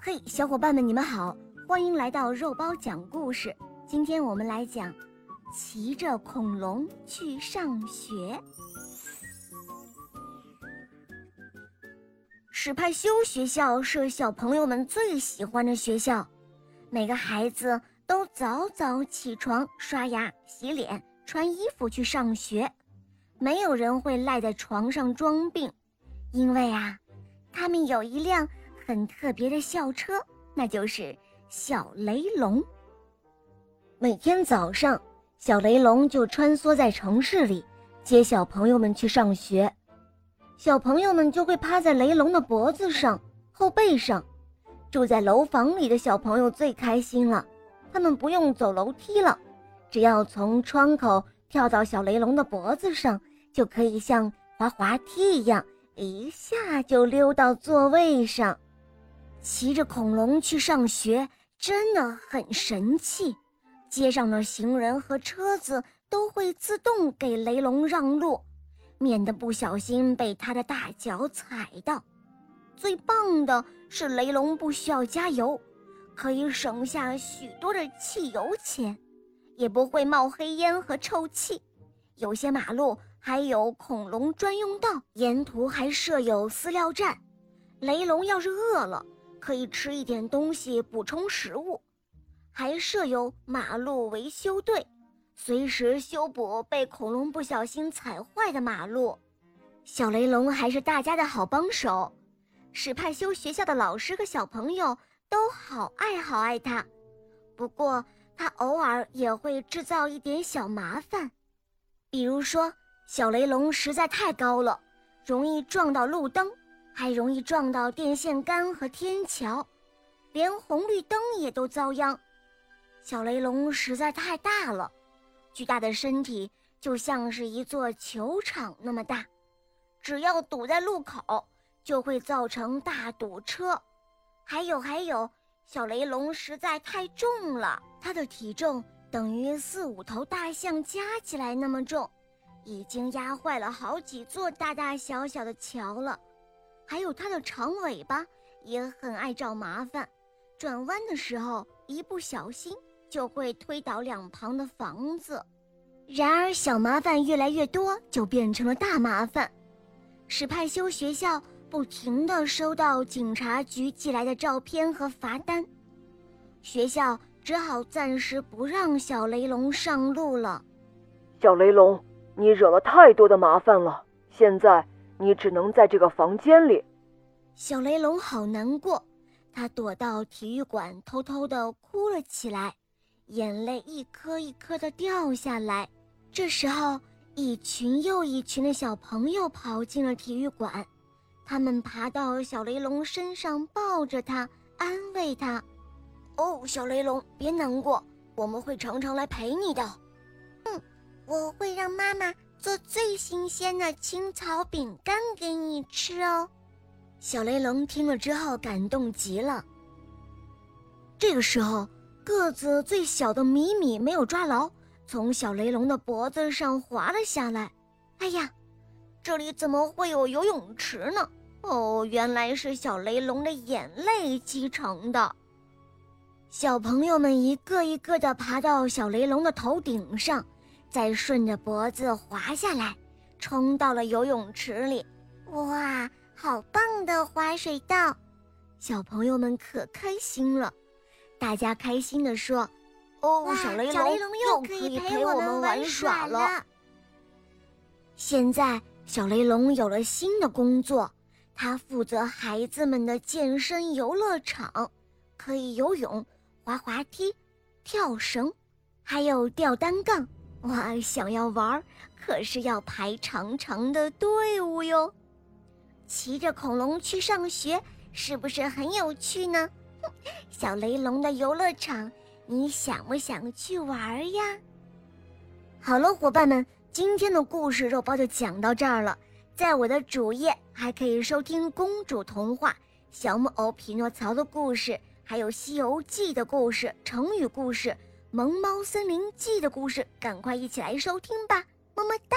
嘿，小伙伴们，你们好，欢迎来到肉包讲故事。今天我们来讲，骑着恐龙去上学。史派修学校是小朋友们最喜欢的学校，每个孩子都早早起床、刷牙、洗脸、穿衣服去上学，没有人会赖在床上装病，因为啊，他们有一辆。很特别的校车，那就是小雷龙。每天早上，小雷龙就穿梭在城市里，接小朋友们去上学。小朋友们就会趴在雷龙的脖子上、后背上。住在楼房里的小朋友最开心了，他们不用走楼梯了，只要从窗口跳到小雷龙的脖子上，就可以像滑滑梯一样，一下就溜到座位上。骑着恐龙去上学真的很神气，街上的行人和车子都会自动给雷龙让路，免得不小心被他的大脚踩到。最棒的是雷龙不需要加油，可以省下许多的汽油钱，也不会冒黑烟和臭气。有些马路还有恐龙专用道，沿途还设有饲料站，雷龙要是饿了。可以吃一点东西补充食物，还设有马路维修队，随时修补被恐龙不小心踩坏的马路。小雷龙还是大家的好帮手，史派修学校的老师和小朋友都好爱好爱他。不过他偶尔也会制造一点小麻烦，比如说小雷龙实在太高了，容易撞到路灯。还容易撞到电线杆和天桥，连红绿灯也都遭殃。小雷龙实在太大了，巨大的身体就像是一座球场那么大，只要堵在路口，就会造成大堵车。还有还有，小雷龙实在太重了，它的体重等于四五头大象加起来那么重，已经压坏了好几座大大小小的桥了。还有它的长尾巴也很爱找麻烦，转弯的时候一不小心就会推倒两旁的房子。然而小麻烦越来越多，就变成了大麻烦。史派修学校不停地收到警察局寄来的照片和罚单，学校只好暂时不让小雷龙上路了。小雷龙，你惹了太多的麻烦了，现在。你只能在这个房间里。小雷龙好难过，他躲到体育馆，偷偷地哭了起来，眼泪一颗一颗地掉下来。这时候，一群又一群的小朋友跑进了体育馆，他们爬到小雷龙身上，抱着他，安慰他：“哦，小雷龙，别难过，我们会常常来陪你的。”“嗯，我会让妈妈。”做最新鲜的青草饼干给你吃哦，小雷龙听了之后感动极了。这个时候，个子最小的米米没有抓牢，从小雷龙的脖子上滑了下来。哎呀，这里怎么会有游泳池呢？哦，原来是小雷龙的眼泪积成的。小朋友们一个一个的爬到小雷龙的头顶上。再顺着脖子滑下来，冲到了游泳池里。哇，好棒的滑水道！小朋友们可开心了。大家开心地说：“哦，小雷龙又可以陪我们玩耍了。”现在，小雷龙有了新的工作，他负责孩子们的健身游乐场，可以游泳、滑滑梯、跳绳，还有吊单杠。哇，想要玩，可是要排长长的队伍哟。骑着恐龙去上学，是不是很有趣呢？小雷龙的游乐场，你想不想去玩呀？好了，伙伴们，今天的故事肉包就讲到这儿了。在我的主页还可以收听公主童话、小木偶匹诺曹的故事，还有《西游记》的故事、成语故事。《萌猫森林记》的故事，赶快一起来收听吧！么么哒。